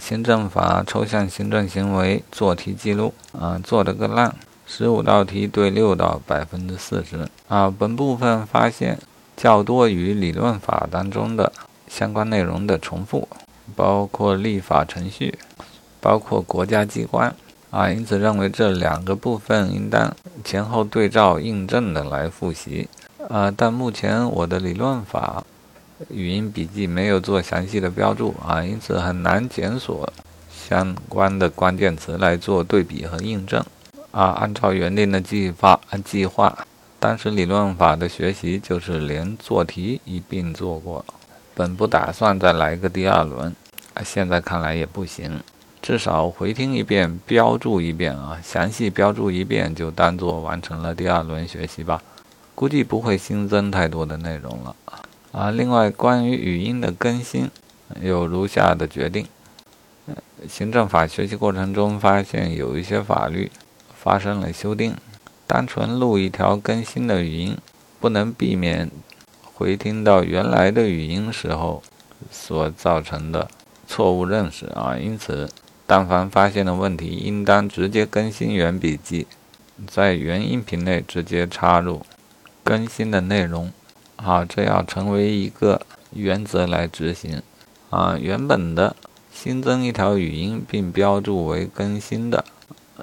行政法抽象行政行为做题记录啊，做了个烂，十五道题对六道，百分之四十啊。本部分发现较多与理论法当中的相关内容的重复，包括立法程序，包括国家机关啊，因此认为这两个部分应当前后对照印证的来复习啊。但目前我的理论法。语音笔记没有做详细的标注啊，因此很难检索相关的关键词来做对比和印证啊。按照原定的计划，计划当时理论法的学习就是连做题一并做过，本不打算再来个第二轮啊。现在看来也不行，至少回听一遍，标注一遍啊，详细标注一遍就当做完成了第二轮学习吧。估计不会新增太多的内容了。啊，另外关于语音的更新，有如下的决定：行政法学习过程中发现有一些法律发生了修订，单纯录一条更新的语音，不能避免回听到原来的语音时候所造成的错误认识啊。因此，但凡发现的问题，应当直接更新原笔记，在原音频内直接插入更新的内容。好，这要成为一个原则来执行。啊，原本的新增一条语音并标注为更新的，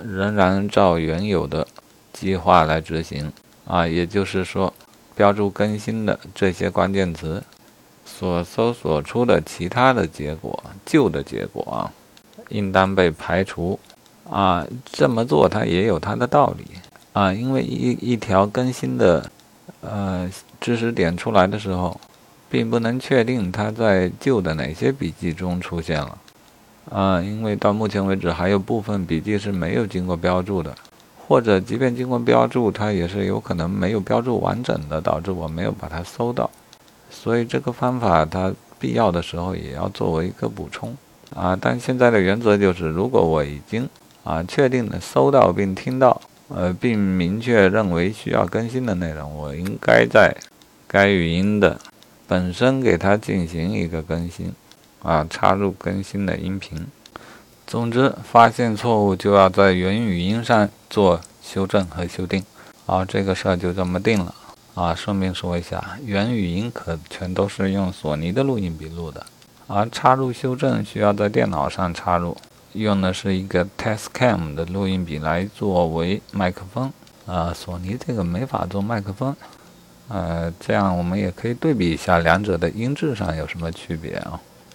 仍然照原有的计划来执行。啊，也就是说，标注更新的这些关键词所搜索出的其他的结果，旧的结果啊，应当被排除。啊，这么做它也有它的道理。啊，因为一一条更新的。呃，知识点出来的时候，并不能确定它在旧的哪些笔记中出现了。啊，因为到目前为止还有部分笔记是没有经过标注的，或者即便经过标注，它也是有可能没有标注完整的，导致我没有把它搜到。所以这个方法它必要的时候也要作为一个补充。啊，但现在的原则就是，如果我已经啊确定的搜到并听到。呃，并明确认为需要更新的内容，我应该在该语音的本身给它进行一个更新，啊，插入更新的音频。总之，发现错误就要在原语音上做修正和修订。好，这个事儿就这么定了。啊，顺便说一下，原语音可全都是用索尼的录音笔录的，而插入修正需要在电脑上插入。用的是一个 Tascam 的录音笔来作为麦克风，啊，索尼这个没法做麦克风，呃，这样我们也可以对比一下两者的音质上有什么区别啊。